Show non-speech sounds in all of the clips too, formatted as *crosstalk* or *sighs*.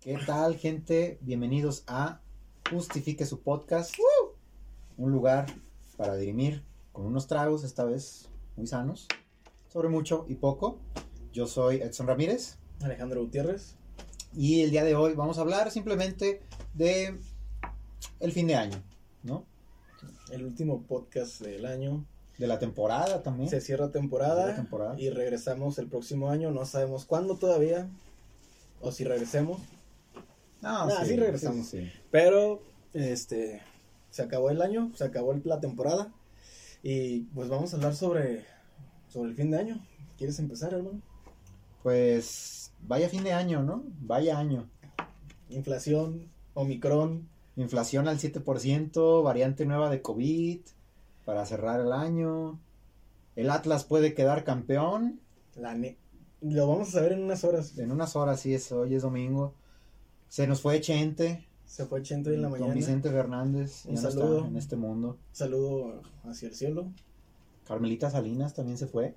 ¿Qué tal, gente? Bienvenidos a Justifique su podcast. Un lugar para dirimir con unos tragos, esta vez muy sanos, sobre mucho y poco. Yo soy Edson Ramírez. Alejandro Gutiérrez. Y el día de hoy vamos a hablar simplemente de el fin de año, ¿no? El último podcast del año. De la temporada también. Se cierra temporada, Cierra temporada. y regresamos el próximo año. No sabemos cuándo todavía. O si regresemos. No, Ah, sí regresamos. sí. Pero, este, se acabó el año, se acabó el- la temporada. Y pues vamos a hablar sobre, sobre el fin de año. ¿Quieres empezar, hermano? Pues vaya fin de año, ¿no? Vaya año. Inflación, Omicron. Inflación al 7%, variante nueva de COVID para cerrar el año. El Atlas puede quedar campeón. La ne- Lo vamos a saber en unas horas. En unas horas, sí, es, hoy es domingo. Se nos fue Chente. Se fue Chento hoy en la Don mañana. Vicente Fernández. Un ya no está saludo. en este mundo. Saludo hacia el cielo. Carmelita Salinas también se fue.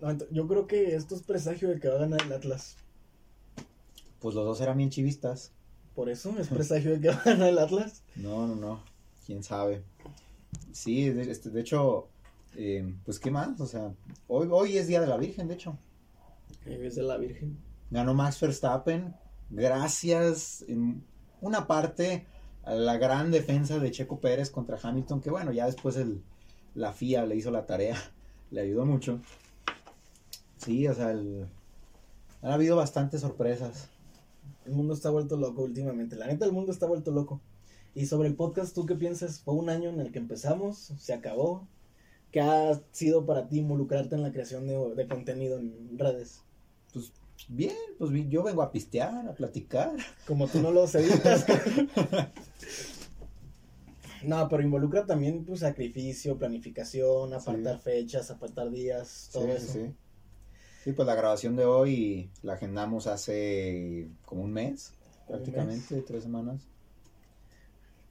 No, yo creo que esto es presagio de que va a ganar el Atlas. Pues los dos eran bien chivistas. Por eso es presagio de que va a ganar el Atlas. No, no, no. Quién sabe. Sí, de, este, de hecho, eh, pues qué más. O sea, hoy, hoy es Día de la Virgen, de hecho. Es de la Virgen. Ganó Max Verstappen. Gracias en una parte a la gran defensa de Checo Pérez contra Hamilton, que bueno, ya después el, la FIA le hizo la tarea, *laughs* le ayudó mucho. Sí, o sea, el- han habido bastantes sorpresas. El mundo está vuelto loco últimamente. La neta, el mundo está vuelto loco. Y sobre el podcast, ¿tú qué piensas? Fue un año en el que empezamos, se acabó. ¿Qué ha sido para ti involucrarte en la creación de, de contenido en redes? Pues bien, pues yo vengo a pistear, a platicar. Como tú no los editas. *laughs* *laughs* no, pero involucra también pues sacrificio, planificación, apartar fechas, apartar días, todo Sí, eso. sí, sí. Pues la grabación de hoy la agendamos hace como un mes, un prácticamente, tres semanas.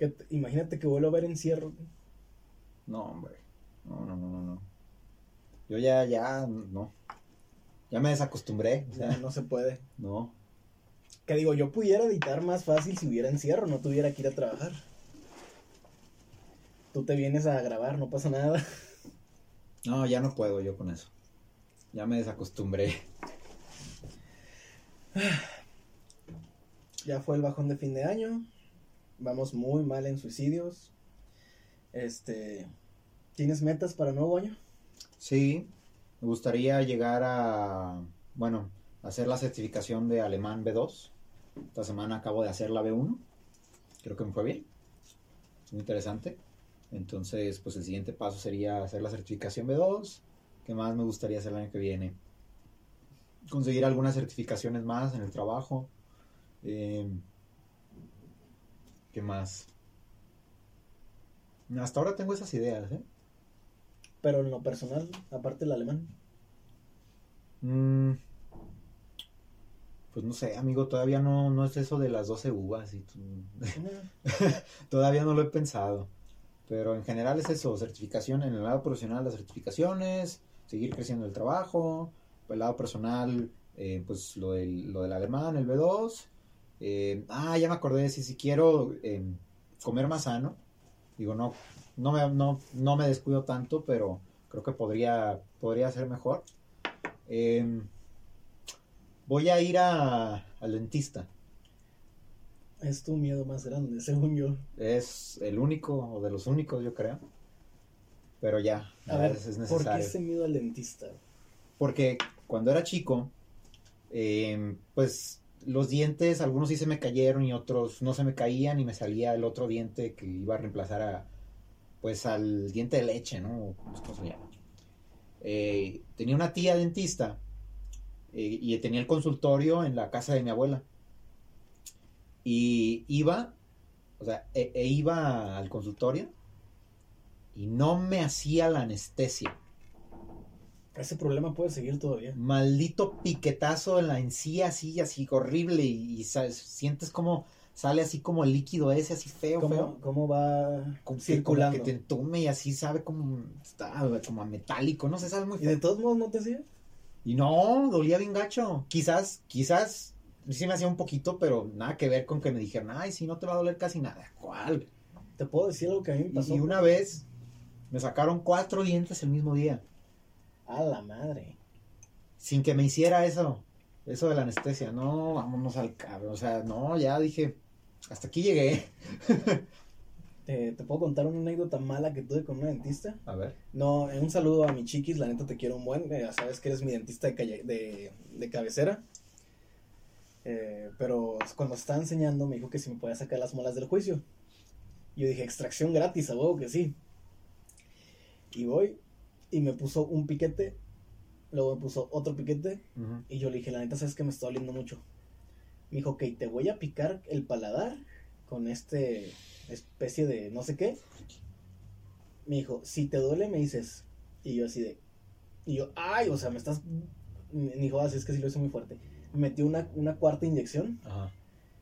Que imagínate que vuelvo a ver encierro. No, hombre. No, no, no, no, no. Yo ya, ya, no. Ya me desacostumbré. o sea, no se puede. no. Que digo, yo pudiera editar más fácil si hubiera encierro, no tuviera que ir a trabajar. Tú te vienes a grabar, no pasa nada. No, ya no puedo yo con eso. Ya me desacostumbré. Ya fue el bajón de fin de año. Vamos muy mal en suicidios. Este, ¿tienes metas para nuevo año? Sí, me gustaría llegar a, bueno, hacer la certificación de alemán B2. Esta semana acabo de hacer la B1. Creo que me fue bien. Es muy interesante. Entonces, pues el siguiente paso sería hacer la certificación B2. ¿Qué más me gustaría hacer el año que viene? Conseguir algunas certificaciones más en el trabajo. Eh, ¿Qué más? Hasta ahora tengo esas ideas, ¿eh? Pero en lo personal, aparte del alemán. Mm, pues no sé, amigo, todavía no, no es eso de las 12 uvas y tú- *laughs* todavía no lo he pensado. Pero en general es eso, certificación en el lado profesional, las certificaciones, seguir creciendo el trabajo, el lado personal, eh, pues lo del, lo del alemán, el B2. Eh, ah, ya me acordé, si, si quiero eh, comer más sano, digo, no, no me, no, no me descuido tanto, pero creo que podría, podría ser mejor. Eh, voy a ir a, al dentista. Es tu miedo más grande, *laughs* según yo. Es el único, o de los únicos, yo creo. Pero ya, A ya ver, es, es ¿por qué necesario. ese miedo al dentista? Porque cuando era chico, eh, pues los dientes, algunos sí se me cayeron y otros no se me caían y me salía el otro diente que iba a reemplazar a, pues al diente de leche, ¿no? O ¿Cómo se llama? Eh, tenía una tía dentista eh, y tenía el consultorio en la casa de mi abuela. Y iba, o sea, e- e iba al consultorio y no me hacía la anestesia. Ese problema puede seguir todavía. Maldito piquetazo en la encía, así, así horrible. Y, y, sabes, sientes como sale así como el líquido ese, así feo, ¿Cómo, feo. cómo va Como que- circulando? Como que te entume y así sabe como, está, como a metálico, no sé, sabe muy ¿Y feo. de todos modos no te hacía? Y no, dolía bien gacho. Quizás, quizás sí me hacía un poquito, pero nada que ver con que me dijeran, ay, sí, no te va a doler casi nada. ¿Cuál? ¿Te puedo decir algo que a mí me Y, pasó? y una vez me sacaron cuatro dientes el mismo día, A la madre. sin que me hiciera eso, eso de la anestesia. No, vámonos al cabrón. O sea, no, ya dije, hasta aquí llegué. ¿Te, *laughs* te puedo contar una anécdota mala que tuve con una dentista? A ver. No, eh, un saludo a mi chiquis, la neta te quiero un buen, eh, ya sabes que eres mi dentista de, calle- de, de cabecera. Eh, pero cuando estaba enseñando me dijo que si me podía sacar las muelas del juicio. Yo dije, extracción gratis, a huevo que sí. Y voy y me puso un piquete, luego me puso otro piquete y yo le dije, la neta, sabes que me está doliendo mucho. Me dijo, ok, te voy a picar el paladar con este especie de no sé qué. Me dijo, si te duele, me dices. Y yo así de. Y yo, ay, o sea, me estás. Me dijo, así es que sí lo hizo muy fuerte. Me metió una, una cuarta inyección Ajá,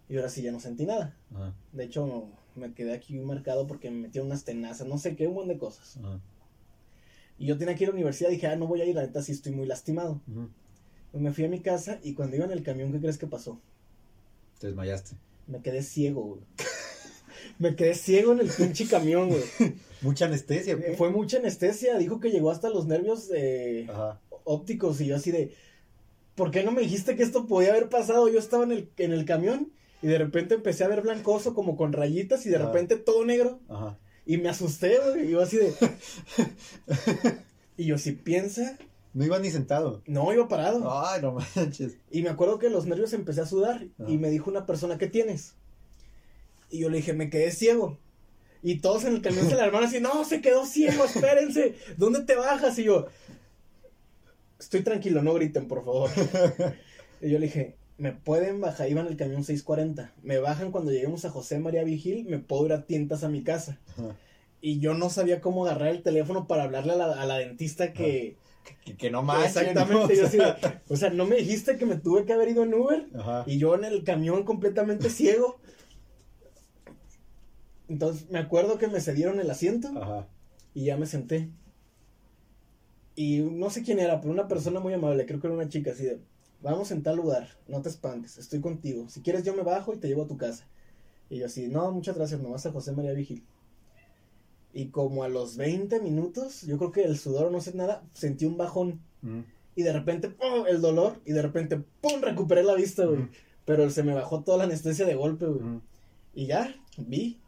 y ahora sí ya no sentí nada. ajá, De hecho, me quedé aquí marcado porque me metió unas tenazas, no sé qué, un montón de cosas. ajá. Y yo tenía que ir a la universidad, dije, ah, no voy a ir, la neta, sí estoy muy lastimado. Pues me fui a mi casa y cuando iba en el camión, ¿qué crees que pasó? Te desmayaste. Me quedé ciego, güey. *laughs* me quedé ciego en el pinche camión, güey. *laughs* Mucha anestesia, ¿o qué? Fue mucha anestesia, dijo que llegó hasta los nervios eh, ópticos y yo así de, ¿por qué no me dijiste que esto podía haber pasado? Yo estaba en el, en el camión y de repente empecé a ver blancoso como con rayitas y de repente todo negro Ajá. Y me asusté, güey. Y yo así de... *laughs* y yo si piensa, No ibas ni sentado. no, iba parado. Ay, no manches. Y me acuerdo que los nervios empecé a sudar Ah. y me dijo una persona, ¿qué tienes? Y yo le dije, me quedé ciego. Y todos en el camión se alarmaron así, no, se quedó ciego, espérense, ¿dónde te bajas? Y yo, estoy tranquilo, no griten, por favor. *laughs* Y yo le dije, me pueden bajar, iba en el camión 640, me bajan cuando lleguemos a José María Vigil, me puedo ir a tientas a mi casa. Ajá. Y yo no sabía cómo agarrar el teléfono para hablarle a la, a la dentista que... Que, que no manches. Exactamente, yo así de, o sea, no me dijiste que me tuve que haber ido en Uber. Ajá. Y yo en el camión completamente ciego. Entonces me acuerdo que me cedieron el asiento Ajá. y ya me senté. Y no sé quién era, pero una persona muy amable, creo que era una chica así de, vamos en tal lugar, no te espantes, estoy contigo. Si quieres yo me bajo y te llevo a tu casa. Y yo así, no, muchas gracias, nomás a José María Vigil. Y como a los 20 minutos, yo creo que el sudor, no sé nada, sentí un bajón. Ujú. Y de repente, ¡pum! el dolor. Y de repente, ¡pum! recuperé la vista, güey. Ujú. Pero se me bajó toda la anestesia de golpe, güey. Ujú. Y ya, vi.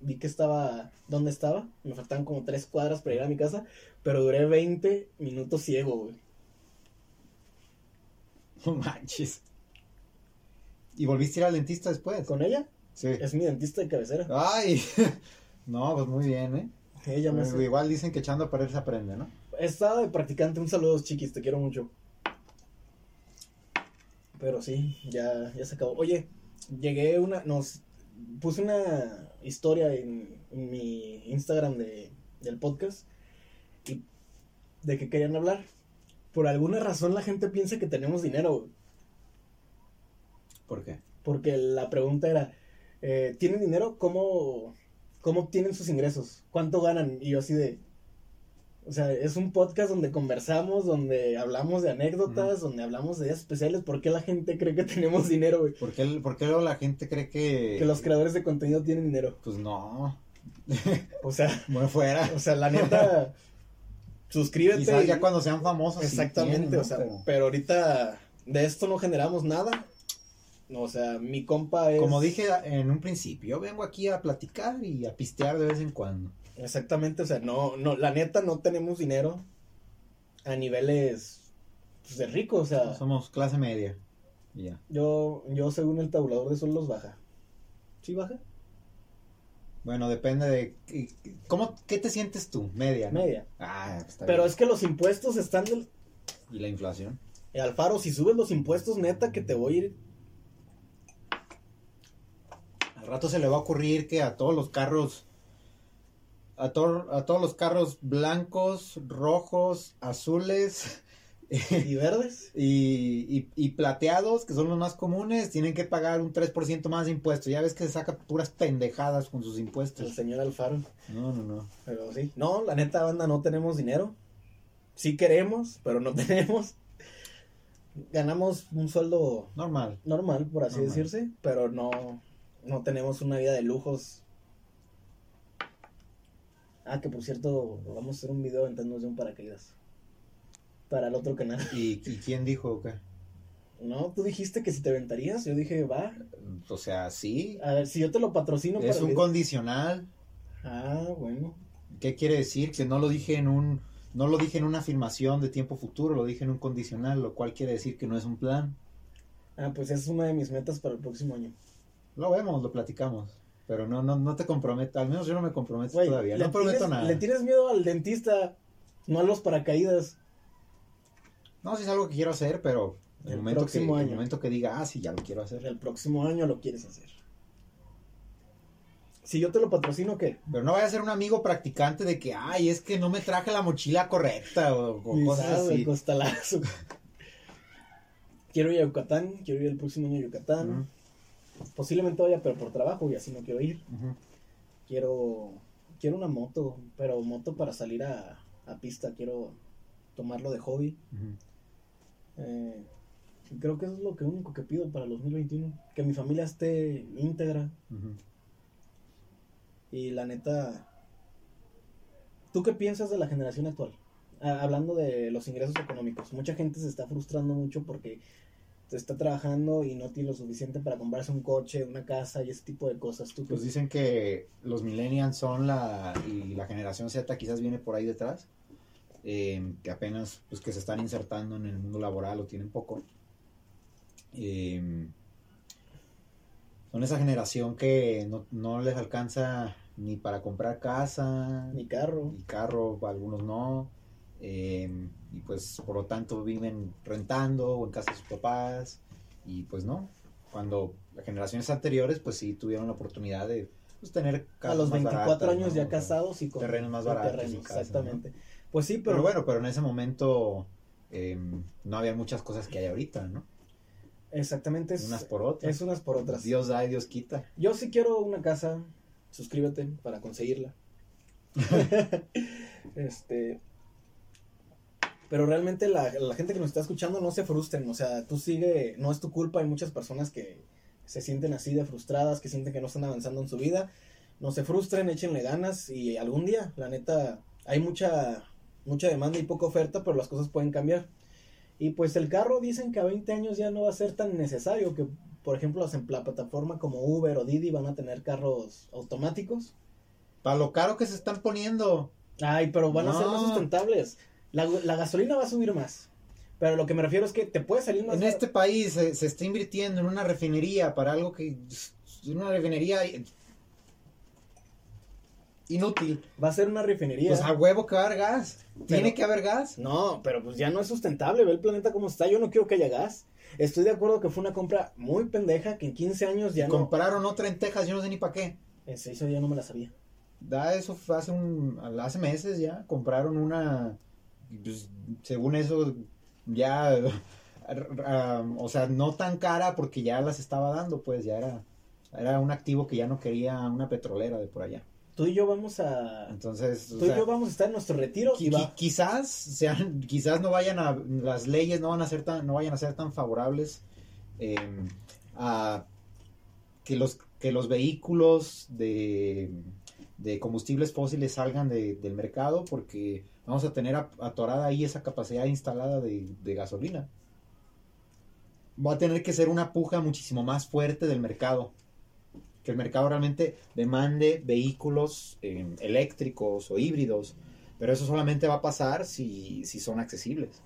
Vi que estaba, ¿dónde estaba? Me faltaban como tres cuadras para ir a mi casa. Pero duré 20 minutos ciego, güey. *laughs* No manches. ¿Y volviste a ir al dentista después? Con ella, Sí. es mi dentista de cabecera. Ay. *laughs* No, pues muy bien, ¿eh? Ella me Pues igual dicen que echando a perder se aprende, ¿no? Estaba de practicante. Un saludo, chiquis, te quiero mucho. Pero sí, ya, ya se acabó. Oye, llegué una. Nos puse una historia en, en mi Instagram de, del podcast. Y de que querían hablar. Por alguna razón la gente piensa que tenemos dinero, güey. ¿Por qué? Porque la pregunta era: eh, ¿Tienen dinero? ¿Cómo, ¿Cómo obtienen sus ingresos? ¿Cuánto ganan? Y yo así de. O sea, es un podcast donde conversamos, donde hablamos de anécdotas, donde hablamos de días especiales. ¿Por qué la gente cree que *laughs* tenemos dinero, güey? ¿Por qué, por qué la gente cree que... Que los creadores de contenido tienen dinero. Pues no. O sea, *laughs* Muy fuera. o sea, la neta, *laughs* suscríbete. Quizás ya cuando sean famosos. Exactamente, o sea, Pero, pero ahorita de esto no generamos nada. O sea, mi compa es... Como dije en un principio, yo vengo aquí a platicar y a pistear de vez en cuando. Exactamente, o sea, no, no, la neta no tenemos dinero a niveles pues, de rico, o sea, Somos clase media. Ya. yo, yo según el tabulador de sueldos baja. ¿Sí baja? Bueno, depende de... ¿Cómo, ¿Qué te sientes tú? Media, ¿no? Media. Ah, está Pero bien. es que los impuestos están del... ¿Y la inflación? Alfaro, si subes los impuestos, neta, que te voy a ir... Al rato se le va a ocurrir que a todos los carros... A, to- a todos los carros blancos, rojos, azules *laughs* ¿Y verdes? Y, y, y plateados, que son los más comunes, tienen que pagar un 3% más de impuestos. Ya ves que se saca puras pendejadas con sus impuestos. El señor Alfaro. No, no, no. Pero sí. No, la neta, banda, no tenemos dinero. Sí queremos, pero no *laughs* tenemos. Ganamos un sueldo Normal. normal, por así Normal. decirse, pero no, no tenemos una vida de lujos. Ah, que por cierto, vamos a hacer un video aventándonos de un paracaídas. Para el otro canal. ¿Y, y quién dijo que? No, tú dijiste que si te aventarías, yo dije, va. O sea, sí. A ver, si yo te lo patrocino Es un condicional. Ah, bueno. ¿Qué quiere decir? Que no lo dije en un no lo dije en una afirmación de tiempo futuro, lo dije en un condicional, lo cual quiere decir que no es un plan. Ah, pues esa es una de mis metas para el próximo año. Lo vemos, lo platicamos, pero no no no te comprometo, al menos yo no me comprometo todavía, no prometo nada. Le tienes miedo al dentista, no a los paracaídas. No, sí es algo que quiero hacer, pero el, El momento que próximo el año. momento que diga, ah, sí, ya lo quiero hacer. El próximo año lo quieres hacer. Si yo te lo patrocino, ¿qué? Pero no vaya a ser un amigo practicante de que, ay, es que no me traje la mochila correcta o, o cosas así. costalazo. quiero ir a Yucatán, quiero ir el próximo año a Yucatán. Posiblemente vaya, pero por trabajo y así no quiero ir. Quiero quiero una moto, pero moto para salir a, a pista. Quiero tomarlo de hobby. Eh, creo que eso es lo que único que pido para el 2021. Que mi familia esté íntegra. Y la neta, ¿tú qué piensas de la generación actual? Ah, hablando de los ingresos económicos, mucha gente se está frustrando mucho porque se está trabajando y no tiene lo suficiente para comprarse un coche, una casa y ese tipo de cosas. ¿Tú Pues dicen que los millennials son la y la generación Z quizás viene por ahí detrás, eh, que apenas pues que se están insertando en el mundo laboral o tienen poco. Eh, son esa generación que no, no les alcanza ni para comprar casa, Mi carro. y carro, algunos no. eh, y pues por lo tanto viven rentando o en casa de sus papás. Y pues no. Cuando las generaciones anteriores pues sí tuvieron la oportunidad de pues, tener A casas los más 24 baratas, años ¿no? ya casados y con terrenos más baratos y terrenos, casas, exactamente. Pues sí, pero, Pero bueno, pero en ese momento eh, no había muchas cosas que hay ahorita, ¿no? exactamente es, Unas por otras. es unas por otras. Dios da y Dios quita. Yo sí quiero una casa, suscríbete para conseguirla. *laughs* este. Pero realmente la, la gente que nos está escuchando no se frustren, o sea, tú sigue, no es tu culpa, hay muchas personas que se sienten así de frustradas, que sienten que no están avanzando en su vida. No se frustren, échenle ganas y algún día, la neta, hay mucha, mucha demanda y poca oferta, pero las cosas pueden cambiar. Y pues el carro dicen que a 20 años ya no va a ser tan necesario, que por ejemplo las en la plataforma como Uber o Didi van a tener carros automáticos. Para lo caro que se están poniendo. Ay, pero van a ser más sustentables. La, la gasolina va a subir más. Pero lo que me refiero es que te puede salir más En este país se, se está invirtiendo en una refinería para algo que. Una refinería inútil. Va a ser una refinería. Pues a huevo que va a haber gas. Tiene Pero- que haber gas. No, pero pues ya no es sustentable. Ve el planeta como está. Yo no quiero que haya gas. Estoy de acuerdo que fue una compra muy pendeja que en 15 años ya no. Compraron otra en Texas, yo no sé ni para qué. Ese, eso ya no me la sabía. Da eso fue hace un hace meses ya compraron una pues, según eso ya *laughs* ah, o sea, no tan cara porque ya las estaba dando, pues ya era era un activo que ya no quería una petrolera de por allá. Tú y yo vamos a. Entonces, Tú y yo vamos a estar en nuestro retiro y qui- va. quizás sean quizás no vayan a las leyes no van a ser tan no vayan a ser tan favorables eh, a que los que los vehículos de, de combustibles fósiles salgan de- del mercado porque vamos a tener atorada ahí esa capacidad instalada de, de gasolina va a tener que ser una puja muchísimo más fuerte del mercado que el mercado realmente demande vehículos eh, eléctricos o híbridos, pero eso solamente va a pasar si, si son accesibles,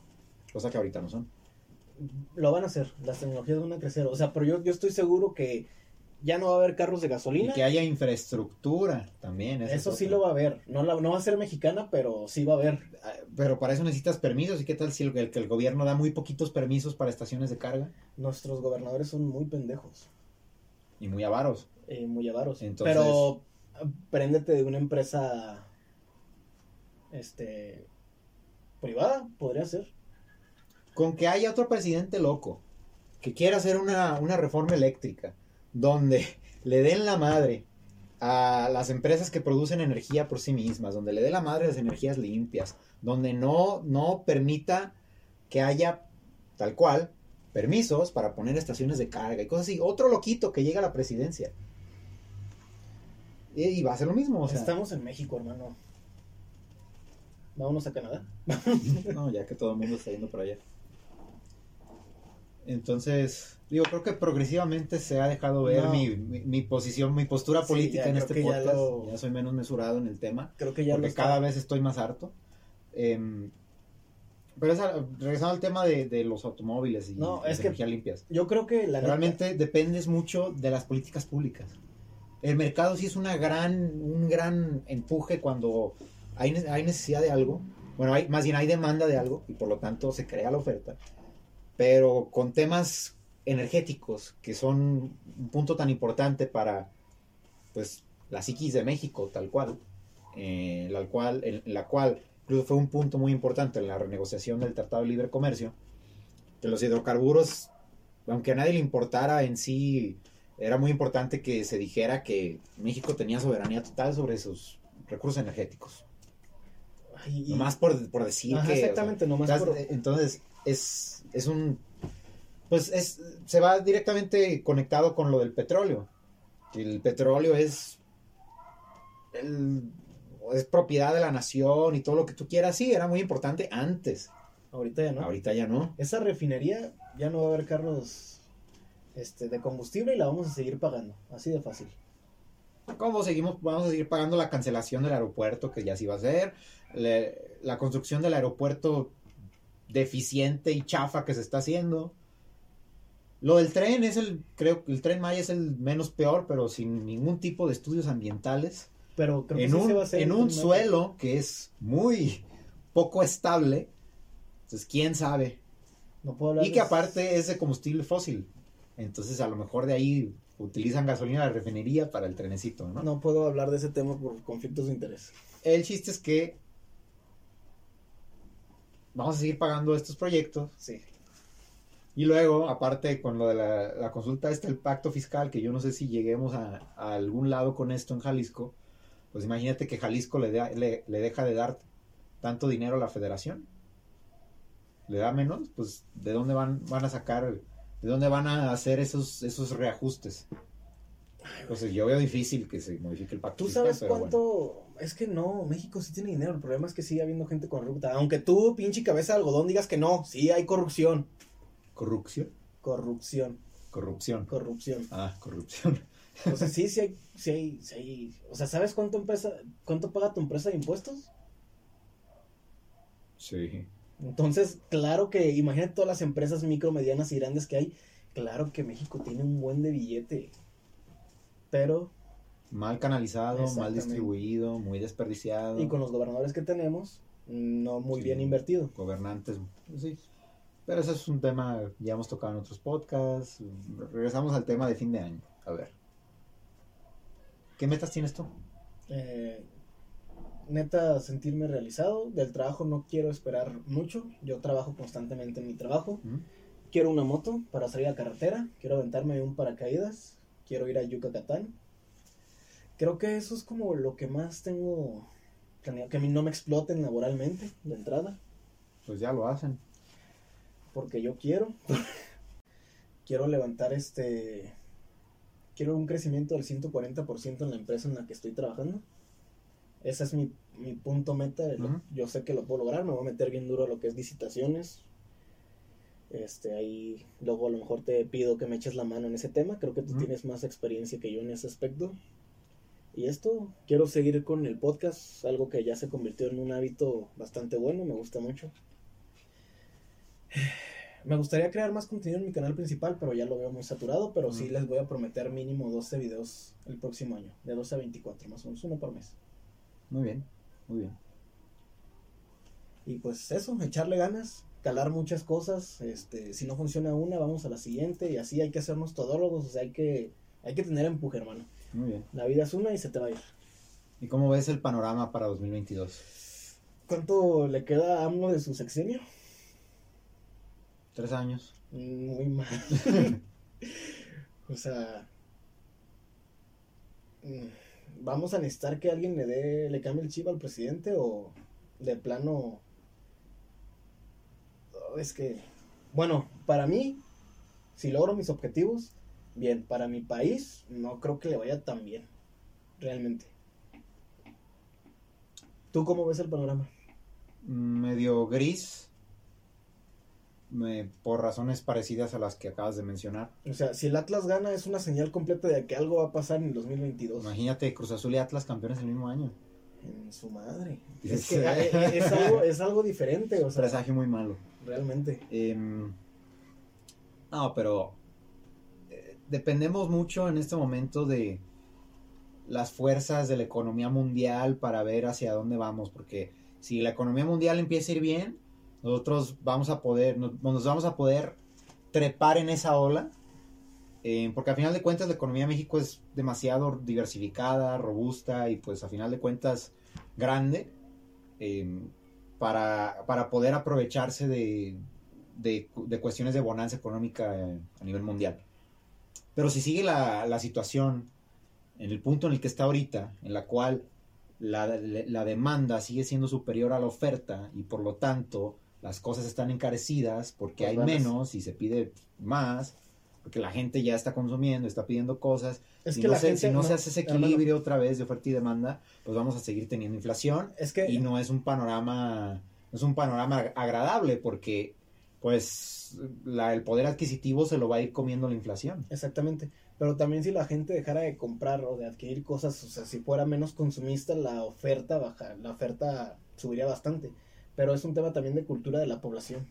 cosa que ahorita no son. Lo van a hacer. Las tecnologías van a crecer. O sea, pero yo, yo estoy seguro que ya no va a haber carros de Y gasolina. que haya infraestructura también. Eso sí lo va a haber. No, la- no va a ser mexicana, pero sí va a haber. Ah, Pero para eso necesitas permisos. ¿Y qué tal si el, el- que el gobierno da muy poquitos permisos para estaciones de carga? Nuestros gobernadores son muy pendejos. Y muy avaros. Eh, muy avaros. Entonces- Pero préndete de una empresa este privada, podría ser. con que haya otro presidente loco que quiera hacer una, una reforma eléctrica donde *laughs* le den la madre a las empresas que producen energía por sí mismas, donde le dé la madre a las energías limpias, donde no, no permita que haya tal cual permisos para poner estaciones de carga y cosas así. Otro loquito que llega a la presidencia. Y, y va a ser lo mismo. O sea, Estamos en México, hermano. Vámonos a Canadá. No, ya que todo el mundo está yendo para allá. Entonces, digo, creo que progresivamente se ha dejado ver No. mi, mi, mi posición, mi postura Sí, política ya en este ya podcast. lo- Ya soy menos mesurado en el tema, Creo que ya porque cada vez estoy más harto. Em, pero esa- regresando al tema de, de los automóviles y No, es que energías limpias. Yo creo que la neta- Realmente dependes mucho de las políticas públicas. El mercado sí es una gran, un gran empuje cuando hay, hay necesidad de algo. Bueno, hay, más bien hay demanda de algo y por lo tanto se crea la oferta. Pero con temas energéticos que son un punto tan importante para pues la psiquis de México, tal cual, eh, la cual, la cual incluso fue un punto muy importante en la renegociación del Tratado de Libre Comercio, que los hidrocarburos aunque a nadie le importara en sí, era muy importante que se dijera que México tenía soberanía total sobre sus recursos energéticos. Y- Nomás por, por decir Ajá, que... o sea, exactamente, nomás sea, por- Entonces, es, es un... Pues es, se va directamente conectado con lo del petróleo. El petróleo es... el- es propiedad de la nación y todo lo que tú quieras. Sí, era muy importante antes. Ahorita ya no. Ahorita ya no. Esa refinería ya no va a haber carros este, de combustible y la vamos a seguir pagando. Así de fácil. ¿Cómo seguimos? Vamos a seguir pagando la cancelación del aeropuerto, que ya sí va a ser. le- la construcción del aeropuerto deficiente y chafa que se está haciendo. Lo del tren es el, creo que el tren Maya es el menos peor, pero sin ningún tipo de estudios ambientales. Pero creo que En sí un, se va a hacer en un suelo que es muy poco estable. Entonces, quién sabe. No puedo hablar Y que aparte es de combustible fósil. Entonces, a lo mejor de ahí utilizan gasolina de refinería para el trenecito, ¿no? No puedo hablar de ese tema por conflictos de interés. El chiste es que vamos a seguir pagando estos proyectos Sí. y luego, aparte con lo de la, la consulta este, el pacto fiscal, que yo no sé si lleguemos a, a algún lado con esto en Jalisco, pues imagínate que Jalisco le, da- le, le deja de dar tanto dinero a la federación. ¿Le da menos? Pues ¿de dónde van, van a sacar, de dónde van a hacer esos, esos reajustes? Entonces yo veo difícil que se modifique el pacto ¿Tú sabes cuánto? bueno. Es que no, México sí tiene dinero. El problema es que sigue habiendo gente corrupta. Aunque tú, pinche cabeza de algodón, digas que no. Sí hay corrupción. ¿Corrupción? Corrupción. Corrupción. Corrupción. Ah, corrupción. O sea, sí, sí hay, *laughs* sí hay, sí hay- O sea, ¿sabes cuánto empresa, cuánto paga tu empresa de impuestos? Sí. Entonces, claro que, imagínate todas las empresas micro, medianas y grandes que hay. Claro que México tiene un buen de billete. Pero, Mal canalizado, mal distribuido, muy desperdiciado. y con los gobernadores que tenemos, no muy Sí. bien invertido. Gobernantes, pues sí. Pero eso es un tema ya hemos tocado en otros podcasts. Regresamos al tema de fin de año. A ver. ¿Qué metas tienes tú? Eh, neta, sentirme realizado. Del trabajo no quiero esperar mucho. Yo trabajo constantemente en mi trabajo. ¿Mm? Quiero una moto para salir a carretera. Quiero aventarme un paracaídas. Quiero ir a Yucatán. Creo que eso es como lo que más tengo planeado. Que a mí no me exploten laboralmente de entrada. Pues ya lo hacen. Porque yo quiero. *laughs* quiero levantar este. Quiero un crecimiento del 140% en la empresa en la que estoy trabajando. Ese es mi, mi punto meta. Yo sé que lo puedo lograr. Me voy a meter bien duro a lo que es licitaciones. Este, ahí luego a lo mejor te pido que me eches la mano en ese tema. Creo que tú tienes más experiencia que yo en ese aspecto. Y esto, quiero seguir con el podcast, algo que ya se convirtió en un hábito bastante bueno, me gusta mucho. *sighs* Me gustaría crear más contenido en mi canal principal, pero ya lo veo muy saturado, pero sí les voy a prometer mínimo 12 videos el próximo año, de 12 a 24 más o menos, uno por mes. Muy bien, muy bien. Y pues eso, echarle ganas, calar muchas cosas, este, si no funciona una, vamos a la siguiente y así hay que hacernos todólogos, o sea, hay que, hay que tener empuje, hermano. Muy bien. La vida es una y se te va a ir. ¿Y cómo ves el panorama para 2022? ¿Cuánto le queda a AMLO de su sexenio? Tres años. Muy mal. *laughs* *laughs* o sea, mm, ¿vamos a necesitar que alguien le dé, le cambie el chip al presidente o de plano? Oh, es que, bueno, para mí, si logro mis objetivos, bien. Para mi país, no creo que le vaya tan bien, realmente. ¿Tú cómo ves el panorama? Medio gris por razones parecidas a las que acabas de mencionar. O sea, si el Atlas gana es una señal completa de que algo va a pasar en el 2022. Imagínate Cruz Azul y Atlas campeones el mismo año. En su madre. Es, que eh, eh, es, algo, es algo diferente. O sea, Presagio muy malo. Realmente. Em, no, pero eh, dependemos mucho en este momento de las fuerzas de la economía mundial para ver hacia dónde vamos, porque si la economía mundial empieza a ir bien, nosotros vamos a poder, nos, vamos a poder trepar en esa ola, eh, porque al final de cuentas la economía de México es demasiado diversificada, robusta y pues a final de cuentas grande em, para, poder aprovecharse de, de, cuestiones de bonanza económica eh, a nivel mundial. Pero si sigue la, la, situación en el punto en el que está ahorita, en la cual la, la demanda sigue siendo superior a la oferta y por lo tanto las cosas están encarecidas porque pues hay menos y se pide más, porque la gente ya está consumiendo, está pidiendo cosas. Es si que no se, si no, se hace ese equilibrio otra vez de oferta y demanda, pues vamos a seguir teniendo inflación. Es que, y no es un panorama, no es un panorama agradable porque pues la, el poder adquisitivo se lo va a ir comiendo la inflación. Exactamente. Pero también si la gente dejara de comprar o de adquirir cosas, o sea, si fuera menos consumista, la oferta baja, la oferta subiría bastante pero es un tema también de cultura de la población.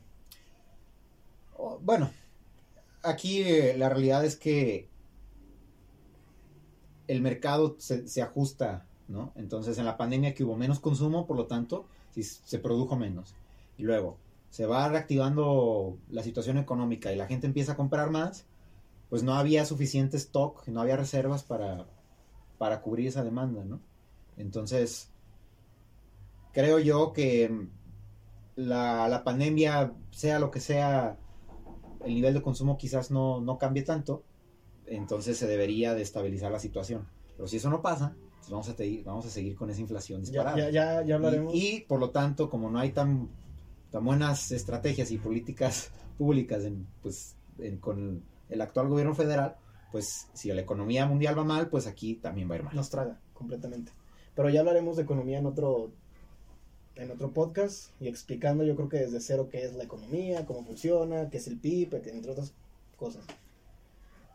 Oh, bueno, aquí eh, la realidad es que el mercado se, ajusta, ¿no? Entonces en la pandemia que hubo menos consumo, por lo tanto, se produjo menos. Y luego se va reactivando la situación económica y la gente empieza a comprar más, pues no había suficiente stock, no había reservas para, para cubrir esa demanda, ¿no? Entonces, creo yo que la, la, pandemia, sea lo que sea, el nivel de consumo quizás no, no cambie tanto, entonces se debería de estabilizar la situación. Pero si eso no pasa, pues vamos a, vamos a seguir con esa inflación disparada. Ya, ya, ya, hablaremos. Y, por lo tanto, como no hay tan, tan buenas estrategias y políticas *laughs* públicas en, pues, con el actual gobierno federal, pues si la economía mundial va mal, pues aquí también va a ir mal. Nos traga completamente. Pero ya hablaremos de economía en otro en otro podcast y explicando yo creo que desde cero qué es la economía, cómo funciona, qué es el PIB, entre otras cosas.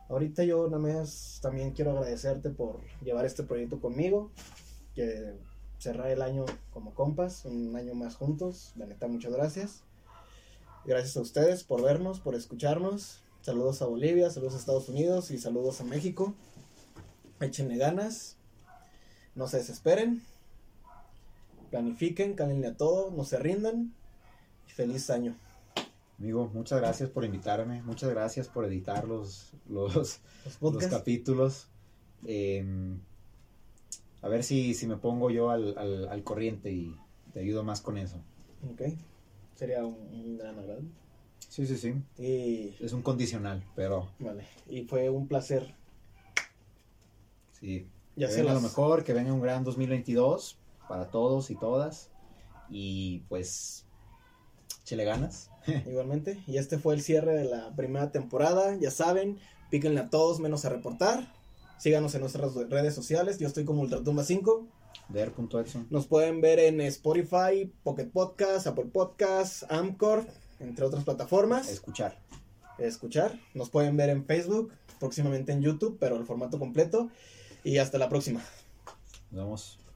Ahorita yo nada más también quiero agradecerte por llevar este proyecto conmigo, que cerrar el año como compas, un año más juntos, la neta muchas gracias. Gracias a ustedes por vernos, por escucharnos. Saludos a Bolivia, saludos a Estados Unidos y saludos a México. Échenle ganas, no se desesperen planifiquen, cálenle a todo, no se rindan y feliz año. Amigo, muchas gracias por invitarme, muchas gracias por editar los, los, los, capítulos. Em, a ver si, si me pongo yo al, al, corriente y te ayudo más con eso. Ok, sería un, gran agrado. Sí, sí, sí. Y... Es un condicional, pero... Vale, y fue un placer. Sí. Ya que venga lo mejor, que venga un gran 2022 para todos y todas. Y pues, chile ganas. *laughs* Igualmente. Y este fue el cierre de la primera temporada. Ya saben, píquenle a todos menos a reportar. Síganos en nuestras redes sociales. Yo estoy como Ultratumba5. Nos pueden ver en Spotify, Pocket Podcast, Apple Podcast, Amcor, entre otras plataformas. Escuchar. Escuchar. Nos pueden ver en Facebook, próximamente en YouTube, pero el formato completo. Y hasta la próxima. Nos vemos.